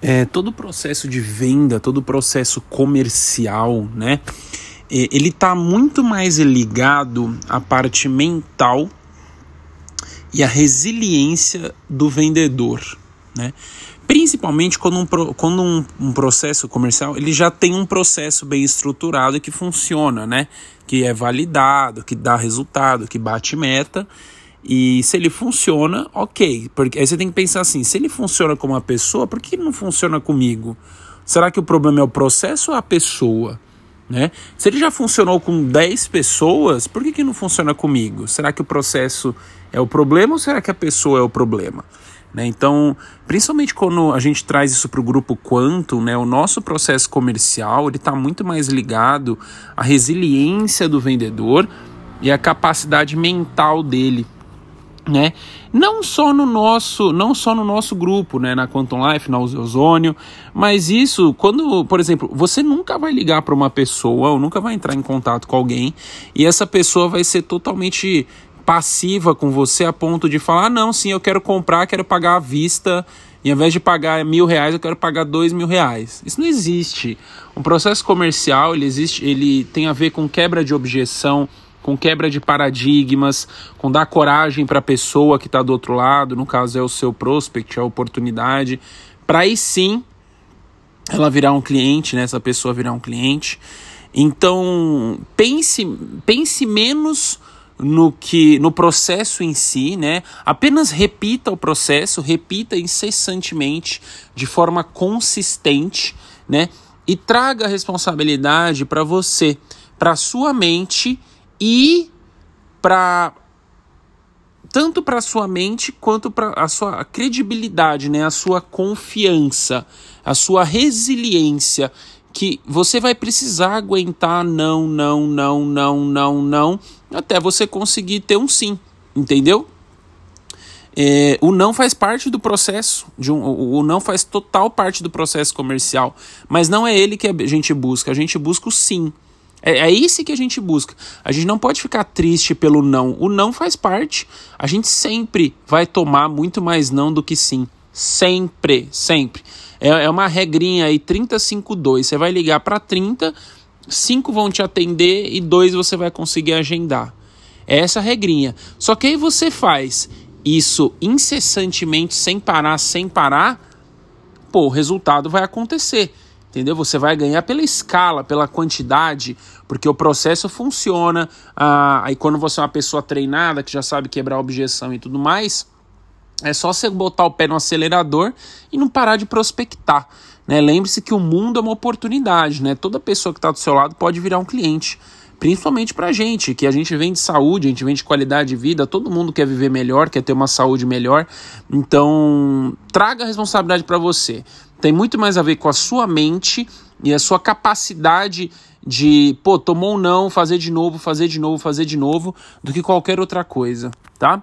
é, todo o processo de venda, todo o processo comercial, né? Ele está muito mais ligado à parte mental e à resiliência do vendedor, né? Principalmente quando, um, quando um, um, processo comercial ele já tem um processo bem estruturado que funciona, né? Que é validado, que dá resultado, que bate meta. E se ele funciona, ok. Porque aí você tem que pensar assim: se ele funciona com uma pessoa, por que não funciona comigo? Será que o problema é o processo ou a pessoa? Né? Se ele já funcionou com 10 pessoas, por que, que não funciona comigo? Será que o processo é o problema ou será que a pessoa é o problema? Né? Então, principalmente quando a gente traz isso para o grupo Quantum, né, o nosso processo comercial está muito mais ligado à resiliência do vendedor e à capacidade mental dele. Né? Não só no nosso, não só no nosso grupo, né, na Quantum Life, na Ozônio, mas isso quando, por exemplo, você nunca vai ligar para uma pessoa ou nunca vai entrar em contato com alguém e essa pessoa vai ser totalmente passiva com você a ponto de falar: ah, não, sim, eu quero comprar, quero pagar à vista. E ao invés de pagar mil reais, eu quero pagar dois mil reais. Isso não existe. Um processo comercial ele existe, ele tem a ver com quebra de objeção, com quebra de paradigmas, com dar coragem para a pessoa que está do outro lado, no caso é o seu prospect, a oportunidade, para aí sim ela virar um cliente, né, essa pessoa virar um cliente. Então pense, pense menos no que no processo em si, né? Apenas repita o processo, repita incessantemente, de forma consistente, né? E traga a responsabilidade para você, para sua mente e para tanto para sua mente quanto para a sua credibilidade, né? A sua confiança, a sua resiliência que você vai precisar aguentar não, não, não, não, não, não, até você conseguir ter um sim, entendeu? É, o não faz parte do processo, de um, o não faz total parte do processo comercial, mas não é ele que a gente busca, a gente busca o sim. É, é esse que a gente busca. A gente não pode ficar triste pelo não. O não faz parte. A gente sempre vai tomar muito mais não do que sim. Sempre, sempre. É, é uma regrinha aí, 352. Você vai ligar para 30, 5 vão te atender e 2 você vai conseguir agendar. É essa regrinha. Só que aí você faz isso incessantemente, sem parar, sem parar, pô, o resultado vai acontecer. Entendeu? Você vai ganhar pela escala, pela quantidade, porque o processo funciona. Ah, aí quando você é uma pessoa treinada, que já sabe quebrar objeção e tudo mais, é só você botar o pé no acelerador e não parar de prospectar. Né? Lembre-se que o mundo é uma oportunidade, né? Toda pessoa que está do seu lado pode virar um cliente. Principalmente para a gente, que a gente vende saúde, a gente vende qualidade de vida, todo mundo quer viver melhor, quer ter uma saúde melhor. Então, traga a responsabilidade para você. Tem muito mais a ver com a sua mente e a sua capacidade de, pô, tomou um não, fazer de novo, fazer de novo, fazer de novo, do que qualquer outra coisa, tá?